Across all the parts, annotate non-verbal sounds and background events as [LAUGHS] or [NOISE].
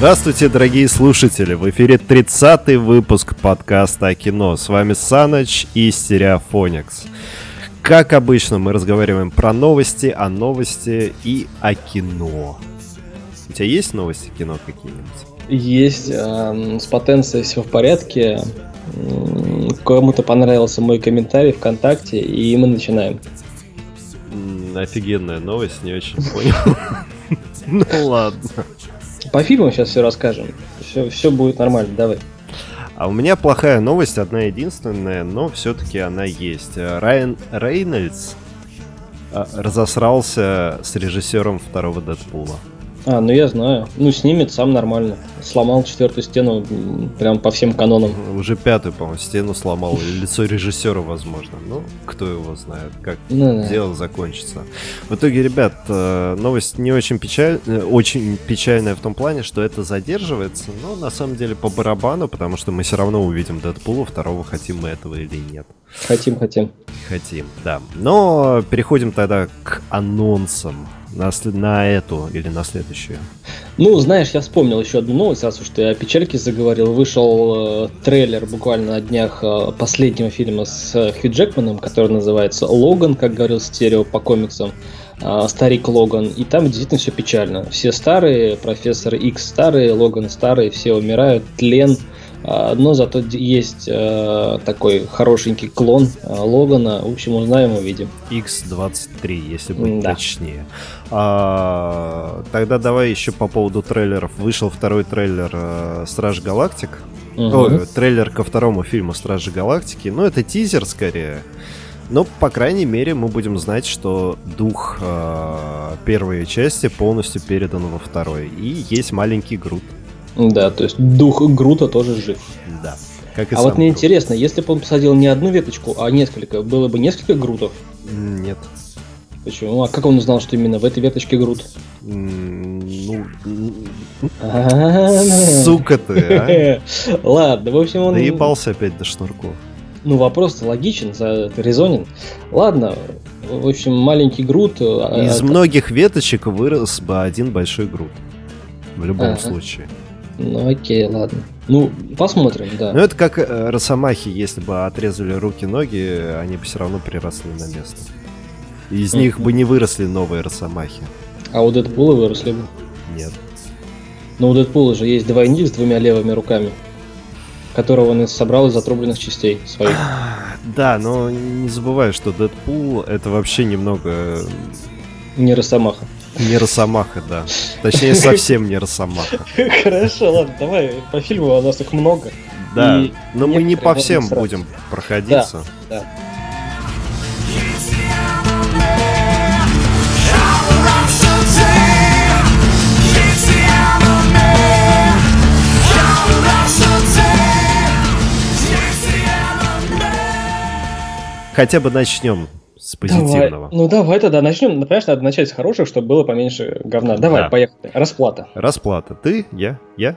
Здравствуйте, дорогие слушатели! В эфире 30-й выпуск подкаста о кино. С вами Саныч и Стереофоникс. Как обычно, мы разговариваем про новости, о новости и о кино. У тебя есть новости кино какие-нибудь? Есть. Э, с потенцией все в порядке. Кому-то понравился мой комментарий ВКонтакте, и мы начинаем. Офигенная новость, не очень понял. [LAUGHS] Ну ладно. По фильму сейчас все расскажем. Все, все будет нормально, давай. А у меня плохая новость, одна единственная, но все-таки она есть. Райан Рейнольдс а, разосрался с режиссером второго Дэдпула. А, ну я знаю. Ну, снимет сам нормально. Сломал четвертую стену прям по всем канонам. Уже пятую, по-моему, стену сломал. Или лицо режиссера, возможно. Ну, кто его знает, как ну, да. дело закончится. В итоге, ребят, э, новость не очень печальная, э, очень печальная в том плане, что это задерживается, но на самом деле по барабану, потому что мы все равно увидим Дэдпула второго, хотим мы этого или нет. Хотим, хотим. Хотим, да. Но переходим тогда к анонсам на, на эту или на следующую? Ну, знаешь, я вспомнил еще одну новость, раз уж ты о печальке заговорил. Вышел э, трейлер буквально на днях э, последнего фильма с э, Хью Джекманом, который называется «Логан», как говорил Стерео по комиксам. Э, старик Логан. И там действительно все печально. Все старые, профессор Икс старые, Логан старые, все умирают, тлен – но зато есть э, такой хорошенький клон э, Логана. В общем, узнаем, увидим. X23, если быть да. точнее. А, тогда давай еще по поводу трейлеров. Вышел второй трейлер э, Страж Галактик. Угу. Ой, трейлер ко второму фильму Стражи Галактики. Ну, это тизер скорее. Но, по крайней мере, мы будем знать, что дух э, первой части полностью передан во второй. И есть маленький Грут. Да, то есть дух Грута тоже жив. Да. Как и а вот мне Грут. интересно, если бы он посадил не одну веточку, а несколько, было бы несколько Грутов? Нет. Почему? А как он узнал, что именно в этой веточке Грут? Ну... Сука ты, а? [LAUGHS] Ладно, в общем он... Доебался опять до шнурков. Ну, вопрос логичен, резонен. Ладно, в общем, маленький Грут... А, Из многих веточек вырос бы один большой Грут. В любом случае. Ну окей, ладно. Ну, посмотрим, да. Ну это как э, росомахи, если бы отрезали руки-ноги, они бы все равно приросли на место. Из них бы не выросли новые росомахи. А у Дэдпула выросли бы? Нет. Но у Дэдпула же есть двойник с двумя левыми руками, которого он собрал из отрубленных частей своих. Да, но не забывай, что Дэдпул это вообще немного... Не росомаха. Не Росомаха, да. Точнее, совсем не Росомаха. Хорошо, ладно, давай по фильму у нас их много. Да, но мы не по всем будем проходиться. Да, да. Хотя бы начнем с позитивного. Давай. Ну давай тогда начнем. Ну, понимаешь, надо начать с хороших, чтобы было поменьше говна. Давай, да. поехали. Расплата. Расплата. Ты, я, я,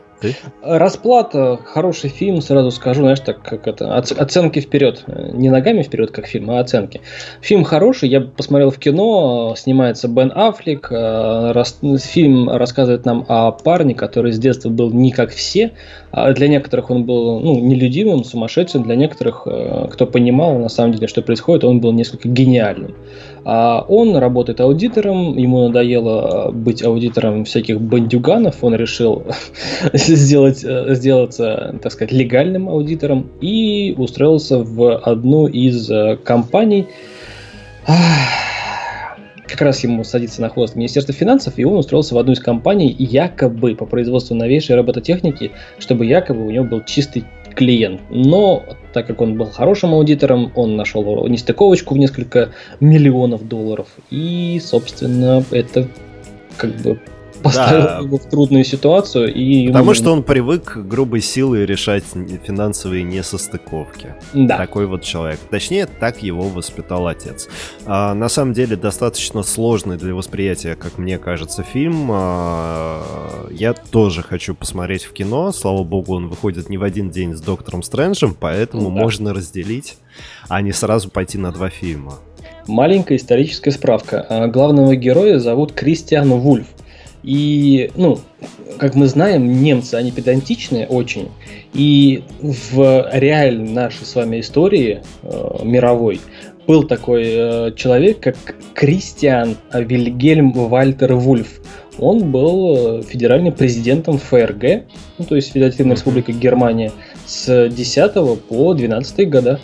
Расплата. Хороший фильм, сразу скажу, знаешь, так как это. Оценки вперед. Не ногами вперед, как фильм, а оценки. Фильм хороший, я посмотрел в кино, снимается Бен Аффлек. Э, фильм рассказывает нам о парне, который с детства был не как все. А для некоторых он был ну, нелюдимым, сумасшедшим. Для некоторых, э, кто понимал на самом деле, что происходит, он был несколько гениальным. А он работает аудитором, ему надоело быть аудитором всяких бандюганов, он решил [LAUGHS] сделать, э, сделаться, так сказать, легальным аудитором и устроился в одну из э, компаний. Как раз ему садится на хвост Министерство финансов, и он устроился в одну из компаний якобы по производству новейшей робототехники, чтобы якобы у него был чистый клиент. Но так как он был хорошим аудитором, он нашел нестыковочку в несколько миллионов долларов. И, собственно, это как бы [LAUGHS] поставил да. его в трудную ситуацию. И Потому ему... что он привык грубой силой решать финансовые несостыковки. Да. Такой вот человек. Точнее, так его воспитал отец. А, на самом деле, достаточно сложный для восприятия, как мне кажется, фильм. А, я тоже хочу посмотреть в кино. Слава богу, он выходит не в один день с Доктором Стрэнджем, поэтому да. можно разделить, а не сразу пойти на два фильма. Маленькая историческая справка. А, главного героя зовут Кристиан Вульф. И, ну, как мы знаем, немцы, они педантичные очень. И в реальной нашей с вами истории э, мировой был такой э, человек, как Кристиан Вильгельм Вальтер Вульф. Он был э, федеральным президентом ФРГ, ну, то есть Федеративная Республика Германия, с 10 по 12 года.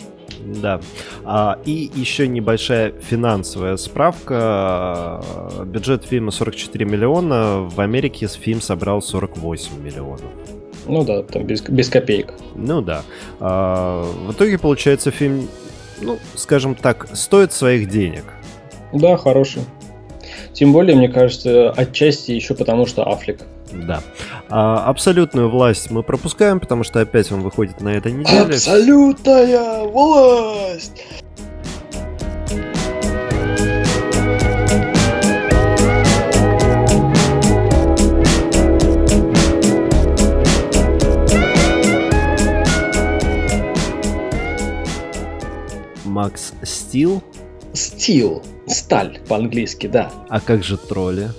Да. А, и еще небольшая финансовая справка. Бюджет фильма 44 миллиона. В Америке фильм собрал 48 миллионов. Ну да, там без, без копеек. Ну да. А, в итоге получается фильм, ну, скажем так, стоит своих денег. Да, хороший. Тем более, мне кажется, отчасти еще потому, что Аффлек. Да. А, абсолютную власть мы пропускаем, потому что опять он выходит на этой неделе. Абсолютная власть! Макс Стил. Стил. Сталь по-английски, да. А как же тролли?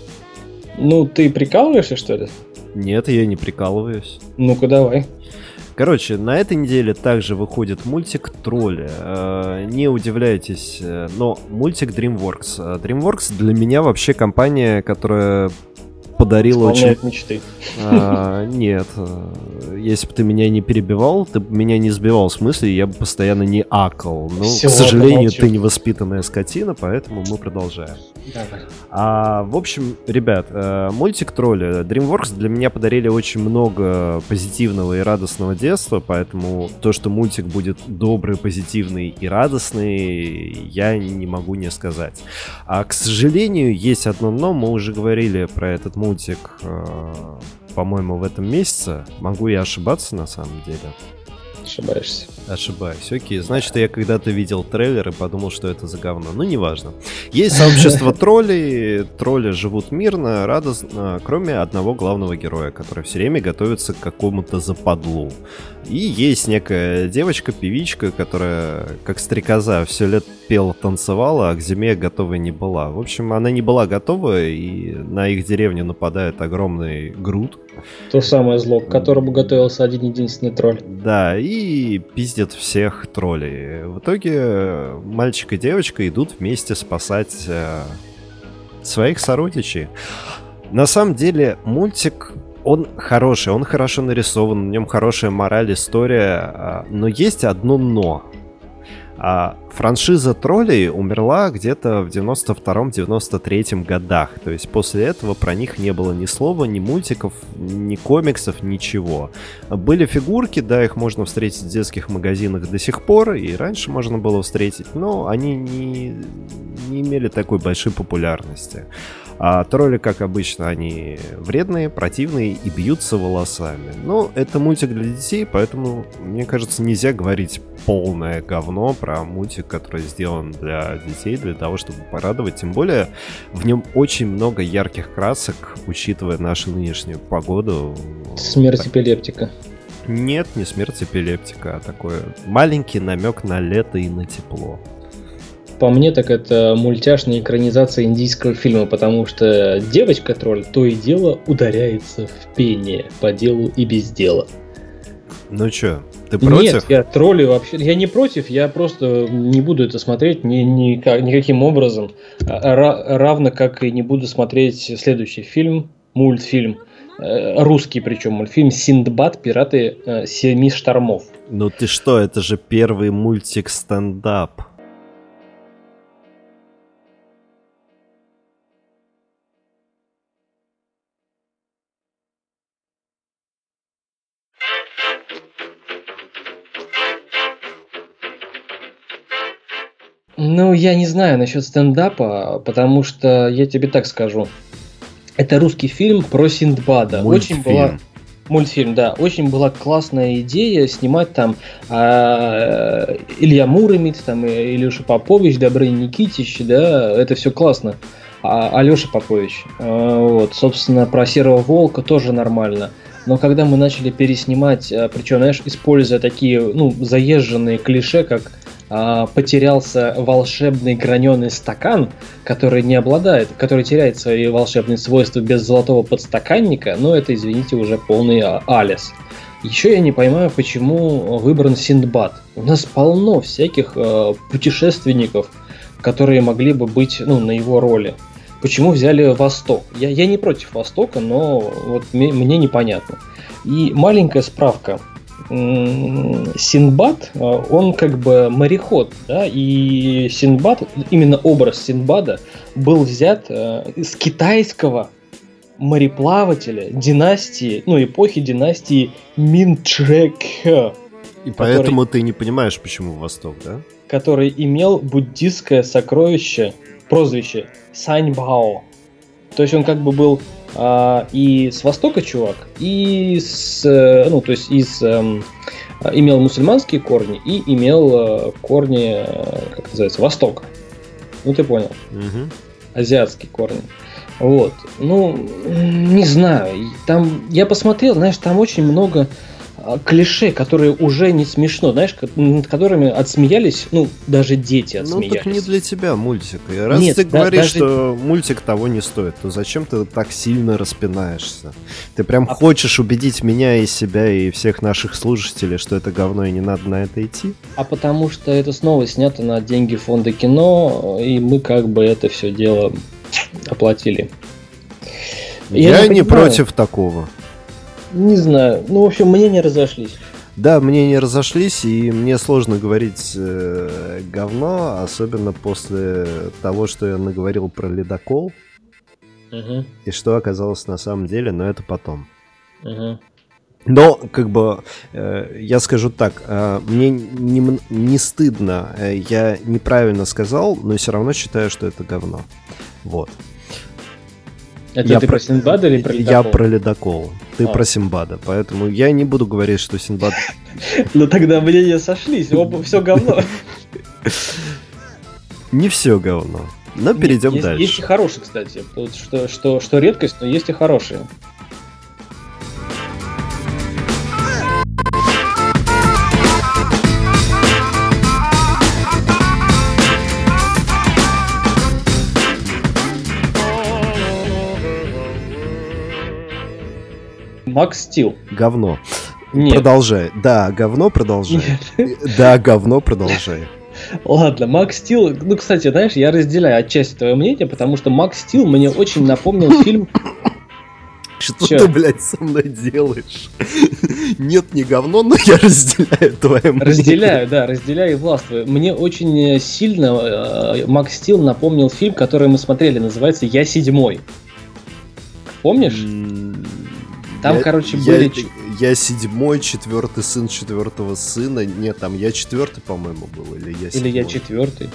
Ну, ты прикалываешься, что ли? Нет, я не прикалываюсь. Ну-ка, давай. Короче, на этой неделе также выходит мультик «Тролли». Э, не удивляйтесь, э, но мультик DreamWorks. Э, DreamWorks для меня вообще компания, которая подарила очень... мечты. А, нет, если бы ты меня не перебивал, ты бы меня не сбивал в смысле, я бы постоянно не акал. Но, Все, к сожалению, ты невоспитанная скотина, поэтому мы продолжаем. Давай. А, в общем, ребят, э, мультик Тролли. DreamWorks для меня подарили очень много позитивного и радостного детства, поэтому то, что мультик будет добрый, позитивный и радостный, я не могу не сказать. А, к сожалению, есть одно но, мы уже говорили про этот мультик э, по-моему, в этом месяце. Могу я ошибаться на самом деле? Ошибаешься. Ошибаюсь, окей. Значит, я когда-то видел трейлер и подумал, что это за говно. Ну, неважно. Есть сообщество [LAUGHS] троллей, тролли живут мирно, радостно, кроме одного главного героя, который все время готовится к какому-то западлу. И есть некая девочка-певичка, которая, как стрекоза, все лет пела, танцевала, а к зиме готовой не была. В общем, она не была готова, и на их деревню нападает огромный груд. То самое зло, к которому готовился один единственный тролль. Да, и пиздят всех троллей. В итоге мальчик и девочка идут вместе спасать э, своих сородичей. На самом деле, мультик он хороший, он хорошо нарисован, в нем хорошая мораль, история, а, но есть одно но. А франшиза троллей умерла где-то в 92-93 годах. То есть после этого про них не было ни слова, ни мультиков, ни комиксов, ничего. Были фигурки, да, их можно встретить в детских магазинах до сих пор, и раньше можно было встретить, но они не, не имели такой большой популярности. А тролли, как обычно, они вредные, противные и бьются волосами. Но это мультик для детей, поэтому, мне кажется, нельзя говорить полное говно про мультик, который сделан для детей, для того, чтобы порадовать. Тем более, в нем очень много ярких красок, учитывая нашу нынешнюю погоду. Смерть эпилептика. Нет, не смерть эпилептика, а такой маленький намек на лето и на тепло по мне, так это мультяшная экранизация индийского фильма, потому что девочка-тролль то и дело ударяется в пение по делу и без дела. Ну чё, ты против? Нет, я тролли вообще. Я не против, я просто не буду это смотреть ни, ни, никаким образом. А, равно как и не буду смотреть следующий фильм, мультфильм. Э, русский причем мультфильм Синдбад Пираты э, Семи штормов. Ну ты что, это же первый мультик стендап. Ну, я не знаю насчет стендапа, потому что я тебе так скажу. Это русский фильм про Синдбада. Мультфильм. Очень была мультфильм, да, очень была классная идея снимать там а, Илья Муромец, там Илюша Попович, Добрый Никитич, да, это все классно. А, Алеша Попович, а, вот, собственно, про Серого Волка тоже нормально. Но когда мы начали переснимать, а, причем, знаешь, используя такие, ну, заезженные клише, как а, потерялся волшебный граненый стакан, который не обладает, который теряет свои волшебные свойства без золотого подстаканника, но это, извините, уже полный а, Алис. Еще я не понимаю, почему выбран Синдбад. У нас полно всяких э, путешественников, которые могли бы быть ну, на его роли. Почему взяли Восток? Я, я не против Востока, но вот мне, мне непонятно. И маленькая справка. Синбад, а, он как бы мореход, да, и Синбад, именно образ Синбада был взят э, из китайского мореплавателя династии, ну, эпохи династии Минчжэкхэ. И поэтому ты не понимаешь, почему Восток, да? Который имел буддистское сокровище, прозвище Саньбао. То есть он как бы был а, и с Востока чувак, и с, э, ну, то есть из эм, имел мусульманские корни и имел э, корни, э, как называется, Востока. Ну, ты понял. Угу. Азиатские корни. Вот. Ну, не знаю. Там, я посмотрел, знаешь, там очень много клише, которые уже не смешно, знаешь, над которыми отсмеялись, ну, даже дети отсмеялись. Ну, так не для тебя мультик. И раз Нет, ты да, говоришь, даже... что мультик того не стоит, то зачем ты так сильно распинаешься? Ты прям а... хочешь убедить меня и себя, и всех наших слушателей, что это говно и не надо на это идти? А потому что это снова снято на деньги фонда кино, и мы как бы это все дело оплатили. Я, Я не, не против такого. Не знаю. Ну, в общем, мнения разошлись. Да, мнения разошлись, и мне сложно говорить э, говно, особенно после того, что я наговорил про ледокол. Угу. И что оказалось на самом деле, но это потом. Угу. Но, как бы, э, я скажу так, э, мне не, не стыдно, э, я неправильно сказал, но все равно считаю, что это говно. Вот. Это я ты про, про Синбада или про ледокол? Я про ледокол. Ты а. про Синбада. Поэтому я не буду говорить, что Синбад... [LAUGHS] Ну тогда мнения сошлись. Оба [LAUGHS] все говно. Не все говно. Но перейдем дальше. Есть и хорошие, кстати. Что, что, что редкость, но есть и хорошие. Макс Стил. Говно. Нет. Продолжай. Да, говно продолжай. Нет. [LAUGHS] Да, говно продолжай. Ладно, Макс Стил, ну, кстати, знаешь, я разделяю отчасти твое мнение, потому что Макс Стил мне очень напомнил [LAUGHS] фильм... Что Чё? ты, блядь, со мной делаешь? Нет, не говно, но я разделяю твое мнение. Разделяю, да, разделяю и властвую. Мне очень сильно э, Макс Стил напомнил фильм, который мы смотрели, называется «Я седьмой». Помнишь? Там, я, короче, я, были... Я седьмой, четвертый сын четвертого сына. Нет, там я четвертый, по-моему, был. Или я седьмой. Или я четвертый.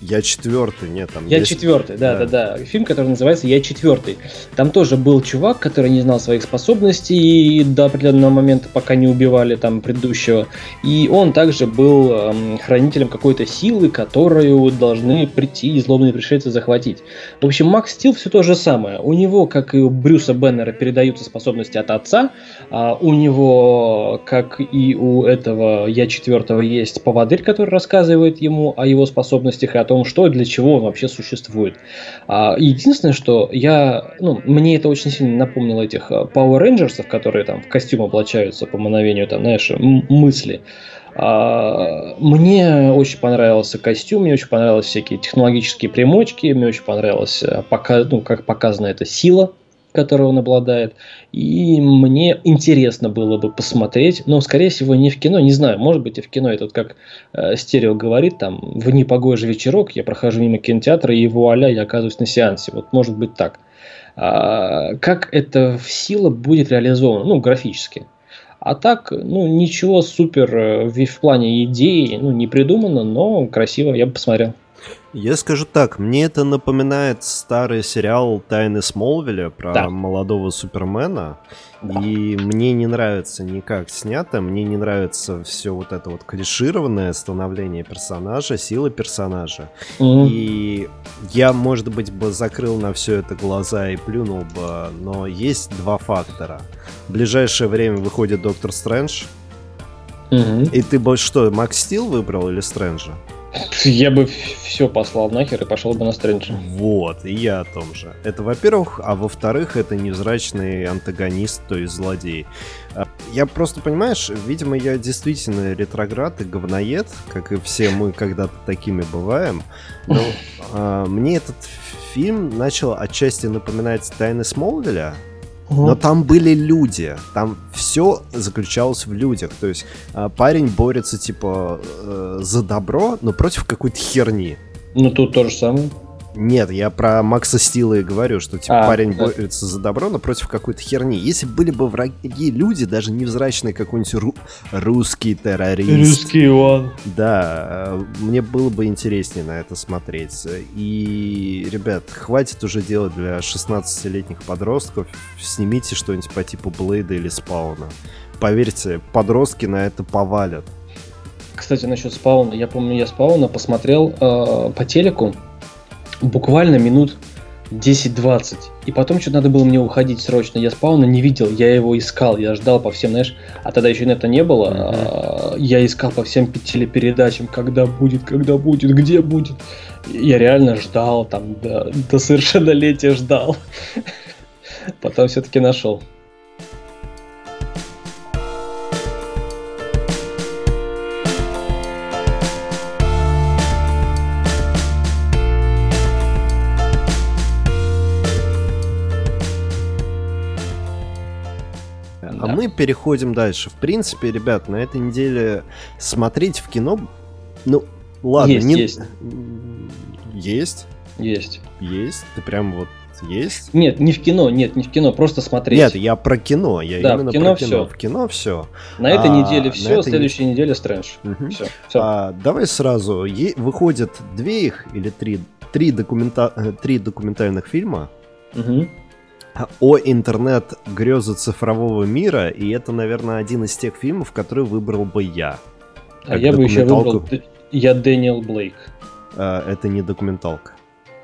Я четвертый, нет, там Я есть... четвертый, да, да, да, да. Фильм, который называется Я четвертый. Там тоже был чувак, который не знал своих способностей и до определенного момента, пока не убивали там предыдущего. И он также был эм, хранителем какой-то силы, которую должны прийти злобные пришельцы захватить. В общем, Макс Стил все то же самое. У него, как и у Брюса Беннера, передаются способности от отца. А у него, как и у этого Я четвертого, есть поводырь, который рассказывает ему о его способностях и о том, что для чего он вообще существует. А, единственное, что я, ну, мне это очень сильно напомнило этих а, Power Rangers, которые там в костюм облачаются по мановению, там, знаешь, мысли. А, мне очень понравился костюм, мне очень понравились всякие технологические примочки, мне очень понравилось, пока, ну, как показана эта сила которой он обладает. И мне интересно было бы посмотреть, но, скорее всего, не в кино, не знаю, может быть и в кино. Это вот как э, Стерео говорит, там, в непогожий вечерок я прохожу мимо кинотеатра, и вуаля, я оказываюсь на сеансе. Вот может быть так. А, как это в сила будет реализовано? Ну, графически. А так, ну, ничего супер э, в, в плане идеи, ну, не придумано, но красиво, я бы посмотрел. Я скажу так, мне это напоминает старый сериал «Тайны Смолвиля» про да. молодого Супермена. Да. И мне не нравится никак снято, мне не нравится все вот это вот клишированное становление персонажа, силы персонажа. Mm-hmm. И я, может быть, бы закрыл на все это глаза и плюнул бы, но есть два фактора. В ближайшее время выходит Доктор Стрэндж, Угу. И ты бы что, Макс Стил выбрал или Стрэнджа? Я бы все послал нахер и пошел бы на Стрэнджа. Вот, и я о том же. Это во-первых, а во-вторых, это невзрачный антагонист, то есть злодей. А, я просто, понимаешь, видимо, я действительно ретроград и говноед, как и все мы когда-то такими бываем. Но а, мне этот фильм начал отчасти напоминать «Тайны Смолвиля», но там были люди, там все заключалось в людях. То есть а, парень борется типа э, за добро, но против какой-то херни. Ну тут то же самое. Нет, я про Макса Стила и говорю, что типа а, парень да. борется за добро, но против какой-то херни. Если были бы враги люди, даже невзрачный какой-нибудь ру- русский террорист. Русский он. Да, э, мне было бы интереснее на это смотреть. И, ребят, хватит уже делать для 16-летних подростков. Снимите что-нибудь по типу Блейда или Спауна. Поверьте, подростки на это повалят. Кстати, насчет Спауна. Я помню, я Спауна посмотрел э, по телеку буквально минут 10-20. И потом что-то надо было мне уходить срочно. Я спауна не видел, я его искал, я ждал по всем, знаешь, а тогда еще это не было. Mm-hmm. Я искал по всем телепередачам, когда будет, когда будет, где будет. Я реально ждал там до, до совершеннолетия ждал. [LAUGHS] Потом все-таки нашел. Переходим дальше. В принципе, ребят, на этой неделе смотреть в кино, ну, ладно, есть, не... есть. Есть? Есть. Есть? Ты прям вот есть? Нет, не в кино, нет, не в кино, просто смотреть. Нет, я про кино, я да, именно в кино про кино. Все. В кино все. На этой а, неделе все, на следующей не... неделе Стрэндж. Угу. Все, все. А, давай сразу. Е- выходят две их или три, три, документа... Э, три документальных фильма. Угу о интернет грезы цифрового мира, и это, наверное, один из тех фильмов, который выбрал бы я. А я бы еще выбрал... Я Дэниел Блейк. А, это не документалка.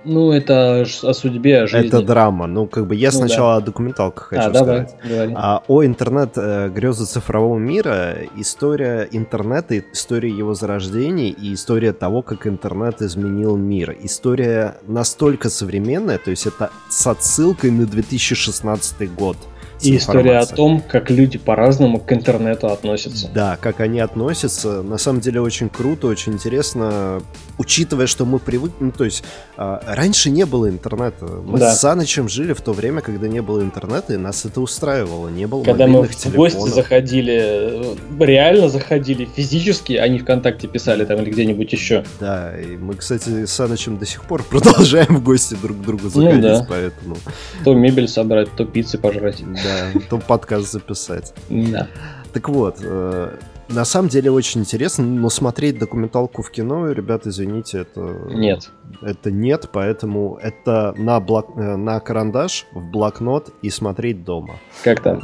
Ну, это о судьбе, о жизни. Это драма. Ну, как бы я ну, сначала да. о документалках хочу а, сказать. Давай. А, о интернет э, грезы цифрового мира, история интернета, история его зарождения и история того, как интернет изменил мир. История настолько современная, то есть это с отсылкой на 2016 год. И история о том, как люди по-разному к интернету относятся. Да, как они относятся. На самом деле очень круто, очень интересно, учитывая, что мы привыкли... Ну, то есть, а, раньше не было интернета. Мы да. с Санычем жили в то время, когда не было интернета, и нас это устраивало. Не было Когда мы в телефонов. гости заходили, реально заходили физически, а не ВКонтакте писали там или где-нибудь еще. Да, и мы, кстати, с Санычем до сих пор [LAUGHS] продолжаем в гости друг к другу заходить, ну, да. поэтому... То мебель собрать, то пиццы пожрать да, то подкаст записать. Да. Так вот, э, на самом деле очень интересно, но смотреть документалку в кино, ребята, извините, это... Нет. Это нет, поэтому это на, блок... Э, на карандаш, в блокнот и смотреть дома. Как там?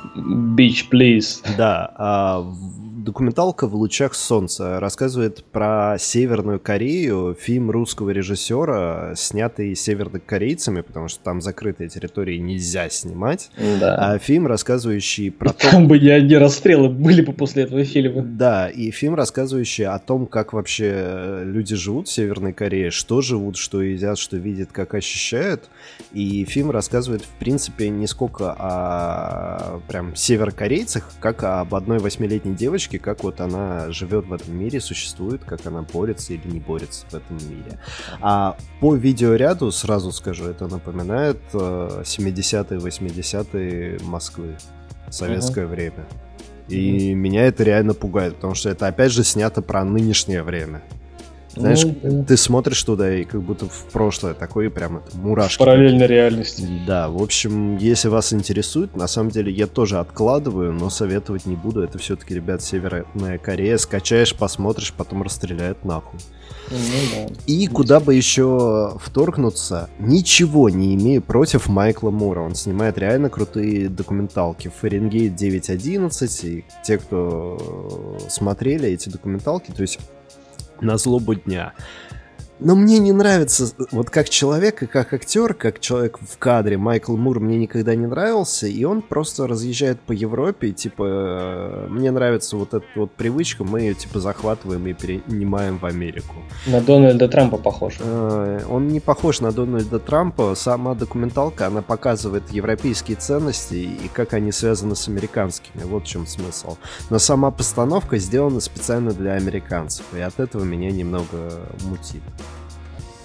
Beach, please. Да, а документалка «В лучах солнца» рассказывает про Северную Корею, фильм русского режиссера, снятый севернокорейцами, потому что там закрытые территории нельзя снимать. Да. А фильм, рассказывающий про то... Там бы не одни расстрелы были бы после этого фильма. Да, и фильм, рассказывающий о том, как вообще люди живут в Северной Корее, что живут, что едят, что видят, как ощущают. И фильм рассказывает, в принципе, не сколько о прям северокорейцах, как об одной восьмилетней девочке, девушки, как вот она живет в этом мире, существует, как она борется или не борется в этом мире. А по видеоряду, сразу скажу, это напоминает 70-е, 80-е Москвы, советское uh-huh. время. И uh-huh. меня это реально пугает, потому что это опять же снято про нынешнее время. Знаешь, ну, ты смотришь туда и как будто в прошлое такое прям это мурашки. Параллельной реальности. Да, в общем, если вас интересует, на самом деле я тоже откладываю, но советовать не буду. Это все-таки, ребят, Северная Корея. Скачаешь, посмотришь, потом расстреляют нахуй. Ну, да. И куда бы еще вторгнуться, ничего не имею против Майкла Мура. Он снимает реально крутые документалки. Фаренгейт 9.11 и те, кто смотрели эти документалки, то есть на злобу дня. Но мне не нравится, вот как человек и как актер, как человек в кадре, Майкл Мур мне никогда не нравился, и он просто разъезжает по Европе, и, типа, э, мне нравится вот эта вот привычка, мы ее, типа, захватываем и перенимаем в Америку. На Дональда Трампа похож. Э, он не похож на Дональда Трампа, сама документалка, она показывает европейские ценности и как они связаны с американскими, вот в чем смысл. Но сама постановка сделана специально для американцев, и от этого меня немного мутит.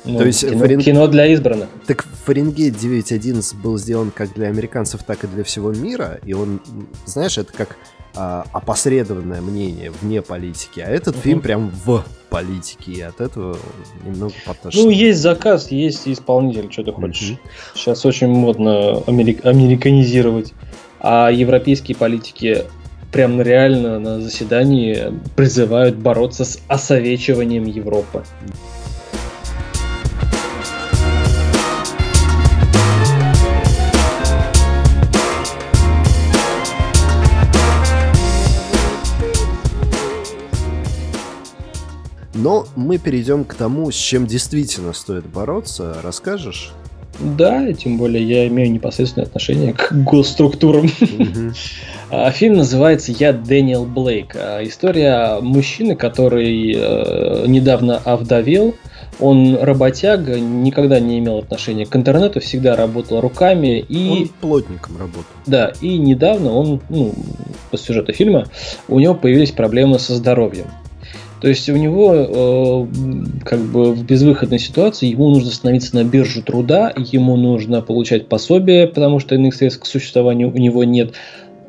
Ну, То есть кино, Фарен... кино для избранных. Так Фаренгейт 9.11 был сделан как для американцев, так и для всего мира. И он, знаешь, это как а, опосредованное мнение вне политики. А этот угу. фильм прям в политике. И от этого немного потошно. Ну, есть заказ, есть исполнитель, что ты хочешь. Угу. Сейчас очень модно америк... американизировать. А европейские политики прям реально на заседании призывают бороться с осовечиванием Европы. Но мы перейдем к тому, с чем действительно стоит бороться. Расскажешь? Да, тем более я имею непосредственное отношение к госструктурам. [LAUGHS] А, фильм называется «Я Дэниел Блейк». А, история мужчины, который э, недавно овдовел. Он работяга, никогда не имел отношения к интернету, всегда работал руками и... Он плотником работал. Да, и недавно он, ну, по сюжету фильма, у него появились проблемы со здоровьем. То есть у него э, как бы в безвыходной ситуации ему нужно становиться на биржу труда, ему нужно получать пособие, потому что иных средств к существованию у него нет.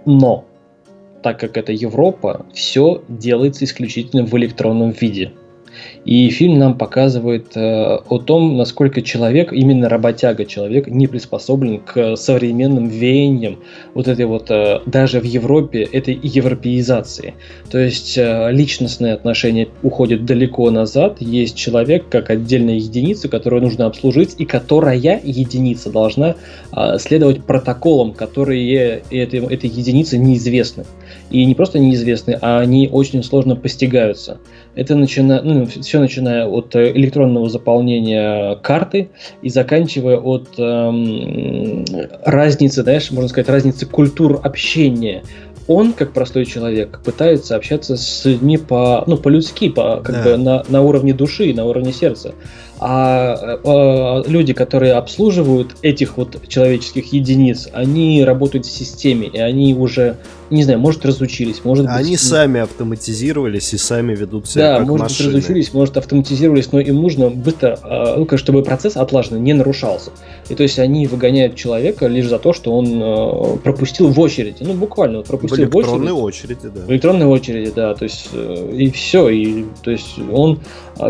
Но так как это Европа, все делается исключительно в электронном виде. И фильм нам показывает э, о том, насколько человек, именно работяга человек, не приспособлен к современным веяниям вот этой вот, э, даже в Европе, этой европеизации. То есть э, личностные отношения уходят далеко назад, есть человек как отдельная единица, которую нужно обслужить, и которая единица должна э, следовать протоколам, которые этой, этой единице неизвестны. И не просто неизвестны, а они очень сложно постигаются. Это начина... ну, все начиная от э, электронного заполнения карты и заканчивая от эм, разницы, знаешь, можно сказать, разницы культур общения. Он, как простой человек, пытается общаться с людьми по, ну, по-людски, по, как да. бы на, на уровне души, на уровне сердца. А, а люди, которые обслуживают этих вот человеческих единиц, они работают в системе, и они уже, не знаю, может разучились, может быть... Они сами автоматизировались и сами ведут себя да, как может машины. быть разучились, может автоматизировались, но им нужно быстро, а, ну, чтобы процесс отлаженный не нарушался. И то есть они выгоняют человека лишь за то, что он а, пропустил в очереди, ну буквально вот пропустил в, в электронной очереди, да. В электронной очереди, да, то есть э, и все, и то есть он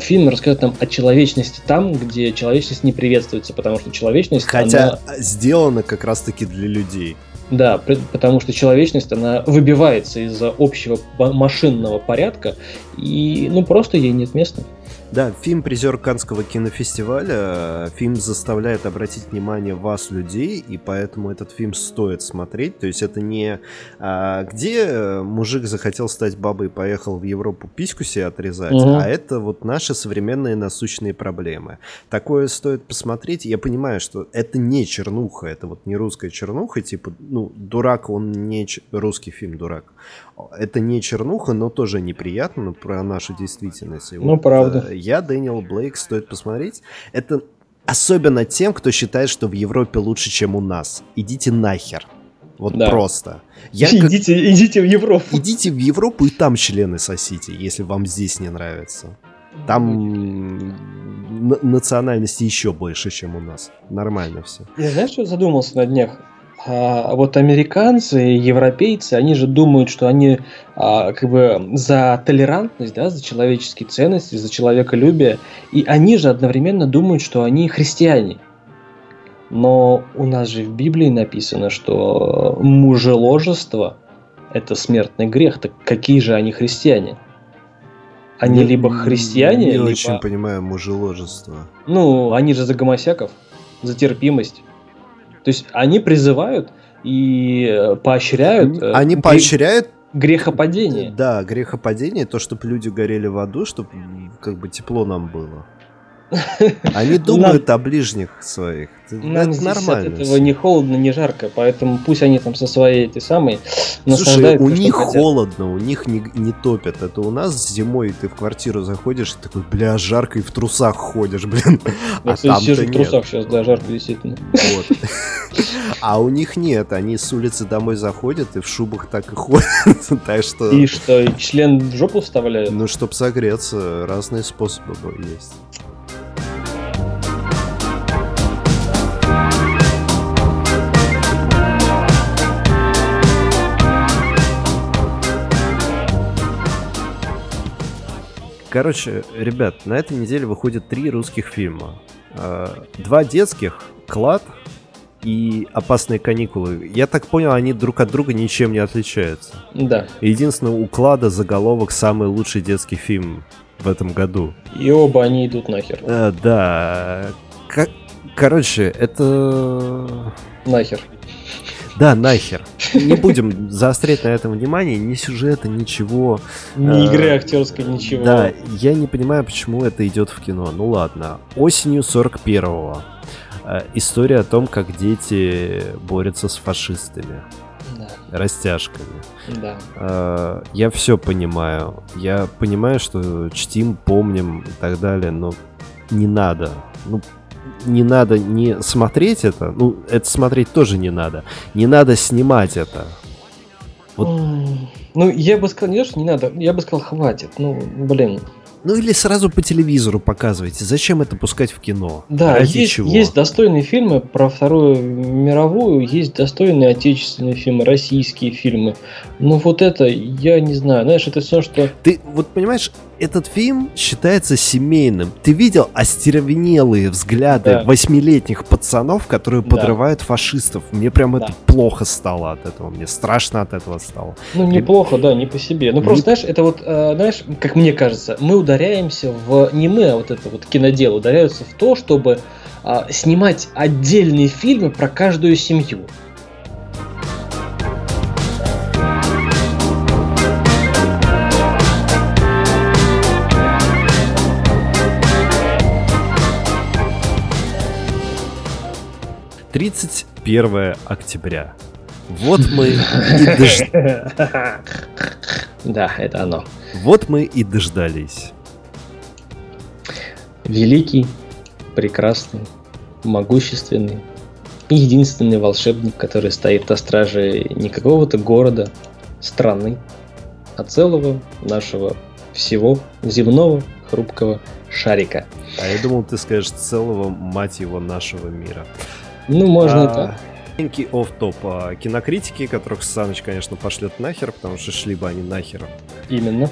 фильм рассказывает нам о человечности там, где человечность не приветствуется, потому что человечность... Хотя она... сделана как раз-таки для людей. Да, потому что человечность, она выбивается из-за общего машинного порядка, и ну просто ей нет места. Да, фильм призер Канского кинофестиваля. Фильм заставляет обратить внимание вас, людей, и поэтому этот фильм стоит смотреть. То есть это не а, где мужик захотел стать бабой и поехал в Европу письку себе отрезать, угу. а это вот наши современные насущные проблемы. Такое стоит посмотреть. Я понимаю, что это не чернуха, это вот не русская чернуха, типа, ну, дурак, он не ч... русский фильм дурак. Это не чернуха, но тоже неприятно про нашу действительность. И ну, вот, правда. Э, я, Дэниел Блейк, стоит посмотреть. Это особенно тем, кто считает, что в Европе лучше, чем у нас. Идите нахер. Вот да. просто. Я [LAUGHS] идите, как... идите в Европу. Идите в Европу и там члены сосите, если вам здесь не нравится. Там национальности еще больше, чем у нас. Нормально все. Я знаешь, что задумался на днях? А вот американцы, европейцы, они же думают, что они а, как бы за толерантность, да, за человеческие ценности, за человеколюбие, и они же одновременно думают, что они христиане. Но у нас же в Библии написано, что мужеложество – это смертный грех. Так какие же они христиане? Они не, либо христиане, не либо... очень понимаю мужеложество. Ну, они же за гомосяков, за терпимость. То есть они призывают и э, поощряют... Э, они поощряют грехопадение. Да, грехопадение, то, чтобы люди горели в аду, чтобы как бы тепло нам было. Они думают о ближних своих. Нам это нормально. От этого не холодно, не жарко, поэтому пусть они там со своей этой самой Слушай, у них холодно, у них не, не топят. Это у нас зимой ты в квартиру заходишь и такой, бля, жарко и в трусах ходишь, блин. Я, а кстати, сижу в трусах сейчас, да, жарко действительно. Вот. А у них нет, они с улицы домой заходят и в шубах так и ходят. [LAUGHS] так что... И что, член в жопу вставляют? Ну, чтоб согреться, разные способы есть. Короче, ребят, на этой неделе выходит три русских фильма. А, два детских, «Клад» и «Опасные каникулы». Я так понял, они друг от друга ничем не отличаются. Да. Единственное, у «Клада» заголовок «Самый лучший детский фильм в этом году». И оба они идут нахер. А, да. Как... Короче, это... Нахер. Да, нахер. Не будем заострять на этом внимание, ни сюжета, ничего. Ни игры актерской, ничего. Да, я не понимаю, почему это идет в кино. Ну ладно. Осенью 41-го. Э, история о том, как дети борются с фашистами. Да. Растяжками. Да. Э, я все понимаю. Я понимаю, что чтим, помним и так далее, но не надо. Ну, не надо не смотреть это, ну, это смотреть тоже не надо. Не надо снимать это. Вот. Ну, я бы сказал, не то, что не надо, я бы сказал, хватит. Ну, блин, ну или сразу по телевизору показывайте. Зачем это пускать в кино? Да, Ради есть, чего? есть достойные фильмы про Вторую мировую, есть достойные отечественные фильмы, российские фильмы. Но вот это, я не знаю, знаешь, это все, что... Ты вот понимаешь, этот фильм считается семейным. Ты видел остервенелые взгляды восьмилетних да. пацанов, которые да. подрывают фашистов. Мне прям да. это плохо стало от этого. Мне страшно от этого стало. Ну, неплохо, да, не по себе. Ну, просто, не... знаешь, это вот, э, знаешь, как мне кажется, мы ударяемся в... Не мы, а вот это вот кинодело ударяются в то, чтобы э, снимать отдельные фильмы про каждую семью. Тридцать первое октября. Вот мы и дождались. [LAUGHS] Да, это оно. Вот мы и дождались. Великий, прекрасный, могущественный и единственный волшебник, который стоит на страже не какого-то города, страны, а целого нашего всего земного хрупкого шарика. А я думал, ты скажешь целого, мать его, нашего мира. Ну, можно а, и так. Маленький оф-топ. А, кинокритики, которых Саныч, конечно, пошлет нахер, потому что шли бы они нахер. Именно.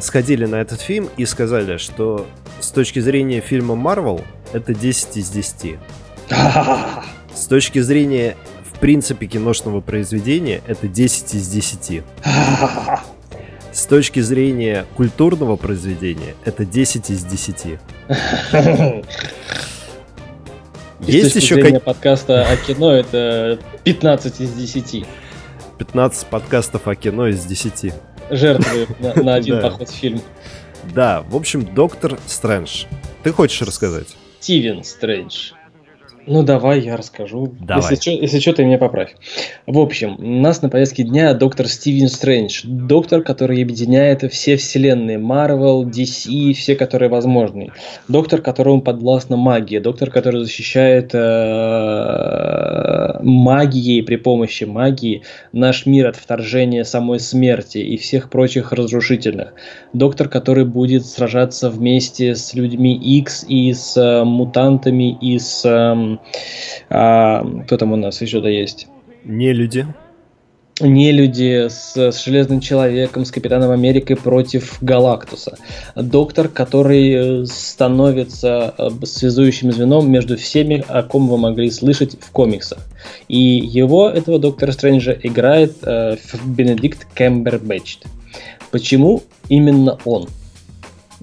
Сходили на этот фильм и сказали, что с точки зрения фильма Marvel это 10 из 10. [LAUGHS] С точки зрения, в принципе, киношного произведения это 10 из 10. [LAUGHS] С точки зрения культурного произведения это 10 из 10. [LAUGHS] Есть еще как... подкаста о кино это 15 из 10. 15 подкастов о кино из 10. Жертвы на, на [LAUGHS] один поход в фильм. Да, в общем, Доктор Стрэндж. Ты хочешь рассказать? Стивен Стрэндж. Ну, давай я расскажу. Давай. Если, что, если что, ты меня поправь. В общем, у нас на повестке дня доктор Стивен Стрэндж. Доктор, который объединяет все вселенные. Marvel, DC, все, которые возможны. Доктор, которому подвластна магия. Доктор, который защищает э, магией, при помощи магии, наш мир от вторжения самой смерти и всех прочих разрушительных. Доктор, который будет сражаться вместе с людьми X и с э, мутантами, и с... А, кто там у нас еще-то есть? Не люди. Не люди с, с Железным Человеком, с Капитаном Америкой против Галактуса. Доктор, который э, становится э, связующим звеном между всеми, о ком вы могли слышать в комиксах. И его, этого Доктора Стрэнджа, играет э, Бенедикт Кэмбербэтч. Почему именно он?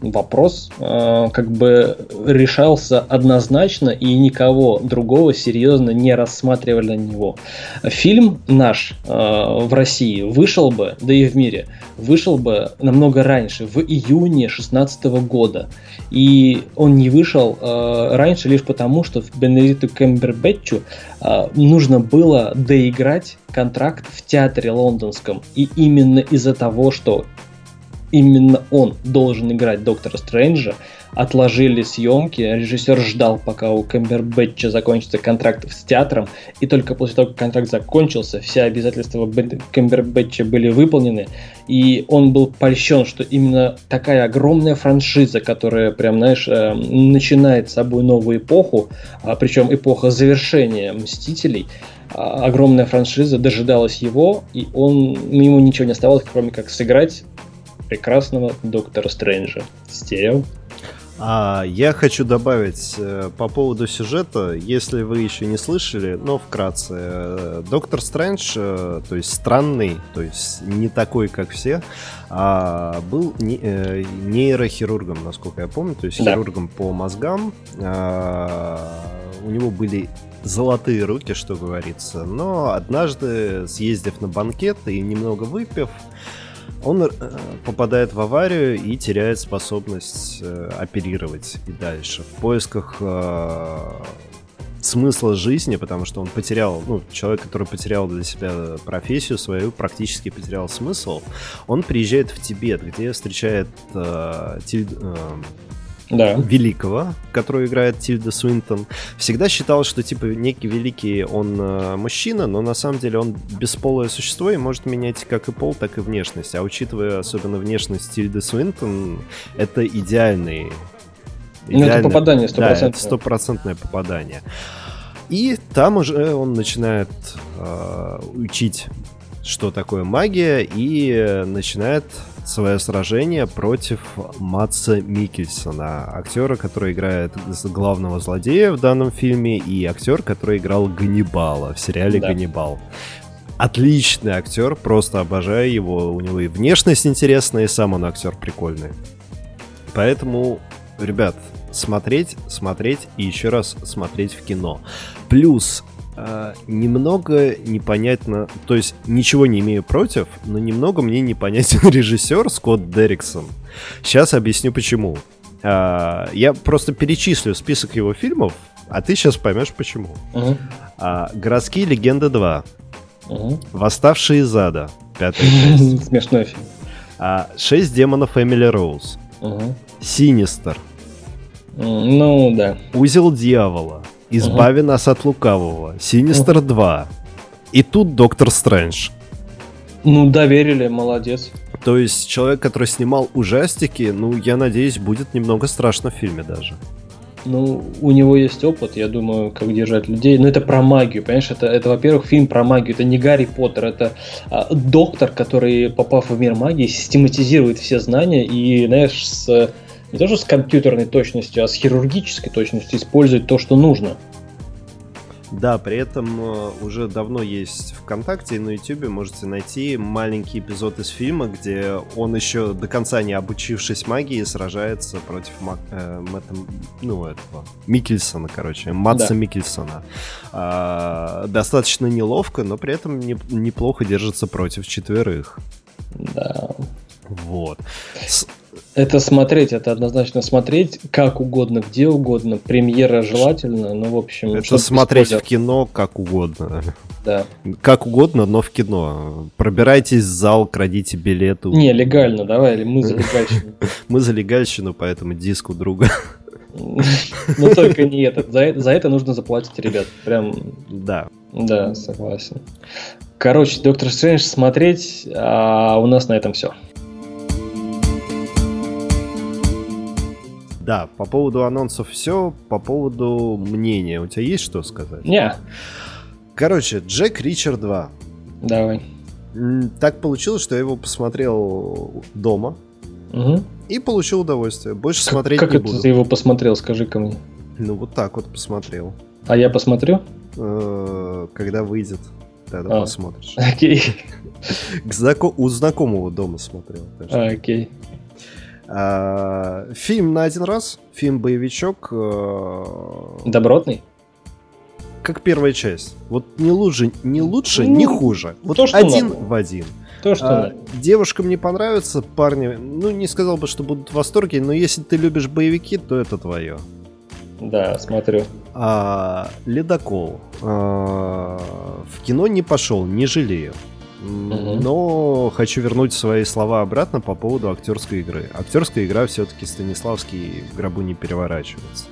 Вопрос э, как бы решался однозначно, и никого другого серьезно не рассматривали на него. Фильм наш э, в России вышел бы, да и в мире, вышел бы намного раньше, в июне 2016 года. И он не вышел э, раньше лишь потому, что Бенедикту Кембербэтчу э, нужно было доиграть контракт в театре лондонском. И именно из-за того, что именно он должен играть Доктора Стрэнджа, отложили съемки, режиссер ждал, пока у Кэмбербэтча закончится контракт с театром, и только после того, как контракт закончился, все обязательства Кэмбербэтча были выполнены, и он был польщен, что именно такая огромная франшиза, которая прям, знаешь, э, начинает с собой новую эпоху, а причем эпоха завершения Мстителей, а, огромная франшиза дожидалась его, и он, ему ничего не оставалось, кроме как сыграть прекрасного Доктора Стрэнджа. Стерео. А, я хочу добавить э, по поводу сюжета, если вы еще не слышали, но вкратце. Э, Доктор Стрэндж, э, то есть странный, то есть не такой, как все, а, был не, э, нейрохирургом, насколько я помню, то есть да. хирургом по мозгам. А, у него были золотые руки, что говорится. Но однажды, съездив на банкет и немного выпив, он э, попадает в аварию и теряет способность э, оперировать и дальше. В поисках э, смысла жизни, потому что он потерял, ну, человек, который потерял для себя профессию свою, практически потерял смысл, он приезжает в Тибет, где встречает э, Тиль, э, да. великого, который играет Тильда Суинтон, всегда считал, что типа некий великий он э, мужчина, но на самом деле он бесполое существо и может менять как и пол, так и внешность. А учитывая особенно внешность Тильды Суинтон, это идеальный ну, это попадание стопроцентное. Да, стопроцентное попадание. И там уже он начинает э, учить, что такое магия, и начинает свое сражение против Матса Микельсона, актера, который играет главного злодея в данном фильме, и актер, который играл Ганнибала в сериале да. «Ганнибал». Отличный актер, просто обожаю его. У него и внешность интересная, и сам он актер прикольный. Поэтому, ребят, смотреть, смотреть и еще раз смотреть в кино. Плюс э, немного непонятно, то есть ничего не имею против, но немного мне непонятен [LAUGHS] режиссер Скотт Дерриксон. Сейчас объясню почему. Э, я просто перечислю список его фильмов, а ты сейчас поймешь почему. Угу. Э, «Городские легенды 2», угу. «Восставшие из ада», пятая [LAUGHS] часть. Смешной фильм. А, «Шесть демонов Эмили Роуз». «Синистер», ну, да. Узел дьявола. Избави угу. нас от лукавого. Синистер угу. 2. И тут Доктор Стрэндж. Ну, доверили, молодец. То есть человек, который снимал ужастики, ну, я надеюсь, будет немного страшно в фильме даже. Ну, у него есть опыт, я думаю, как держать людей. Но это про магию, понимаешь? Это, это во-первых, фильм про магию. Это не Гарри Поттер, это а, доктор, который, попав в мир магии, систематизирует все знания и, знаешь, с не то что с компьютерной точностью, а с хирургической точностью использовать то, что нужно. Да, при этом э, уже давно есть ВКонтакте и на Ютубе можете найти маленький эпизод из фильма, где он еще до конца не обучившись магии сражается против Мак, э, Мэтта, ну, этого, Микельсона, короче, Матса да. Микельсона. А, достаточно неловко, но при этом не, неплохо держится против четверых. Да. Вот. Это смотреть, это однозначно смотреть как угодно, где угодно. Премьера желательно, ну, в общем... Это смотреть в кино как угодно. Да. Как угодно, но в кино. Пробирайтесь в зал, крадите билеты. Не, легально, давай, мы за легальщину. [LAUGHS] Мы за легальщину, поэтому диск у друга. [LAUGHS] Ну, только не этот. За это нужно заплатить, ребят. Прям... Да. Да, согласен. Короче, Доктор Стрэндж смотреть, а у нас на этом все. Да, по поводу анонсов все, по поводу мнения. У тебя есть что сказать? Не. Короче, Джек Ричард 2. Давай. Так получилось, что я его посмотрел дома. Угу. И получил удовольствие. Больше как, смотреть как не это буду. ты его посмотрел, скажи ко мне. Ну, вот так вот посмотрел. А я посмотрю? Э, когда выйдет, тогда а, посмотришь. Окей. У знакомого дома смотрел. А, окей. А, фильм на один раз, фильм-боевичок. Э, Добротный? Как первая часть. Вот не лучше, не лучше, ну, не хуже. Вот то, один надо. в один. То, что а, девушкам не понравится, парни, ну не сказал бы, что будут в восторге, но если ты любишь боевики, то это твое. Да, смотрю. А, Ледокол. А, в кино не пошел, не жалею. Но хочу вернуть свои слова обратно по поводу актерской игры. Актерская игра все-таки Станиславский в гробу не переворачивается.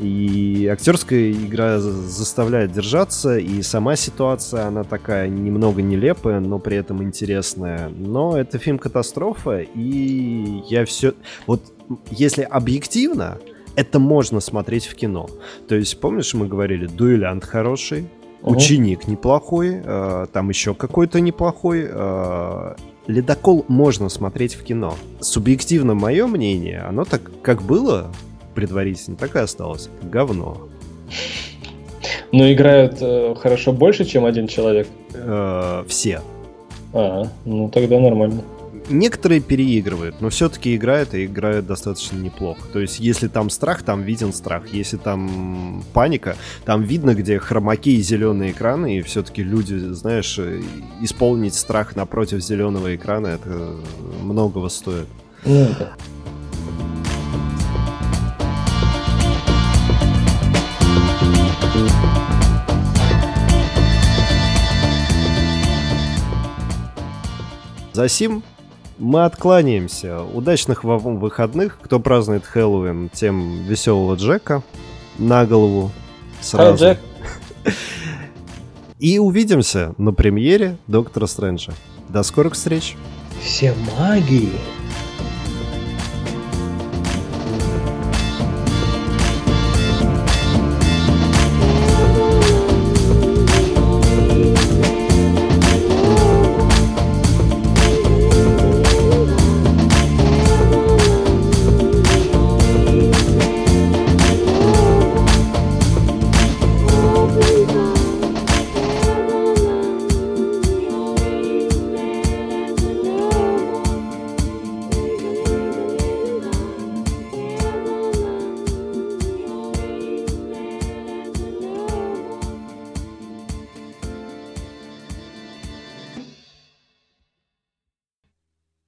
И актерская игра заставляет держаться, и сама ситуация, она такая немного нелепая, но при этом интересная. Но это фильм катастрофа, и я все... Вот если объективно, это можно смотреть в кино. То есть, помнишь, мы говорили, дуэлянт хороший, угу. ученик неплохой, э, там еще какой-то неплохой. Э, Ледокол можно смотреть в кино. Субъективно мое мнение, оно так как было предварительно, так и осталось. Говно. Но играют э, хорошо больше, чем один человек? Э, все. А, ну тогда нормально некоторые переигрывают, но все-таки играют и играют достаточно неплохо. То есть, если там страх, там виден страх. Если там паника, там видно, где хромаки и зеленые экраны, и все-таки люди, знаешь, исполнить страх напротив зеленого экрана, это многого стоит. Ну, да. Засим мы откланяемся. Удачных вам выходных. Кто празднует Хэллоуин, тем веселого Джека на голову сразу. Джек. И увидимся на премьере Доктора Стрэнджа. До скорых встреч. Все магии.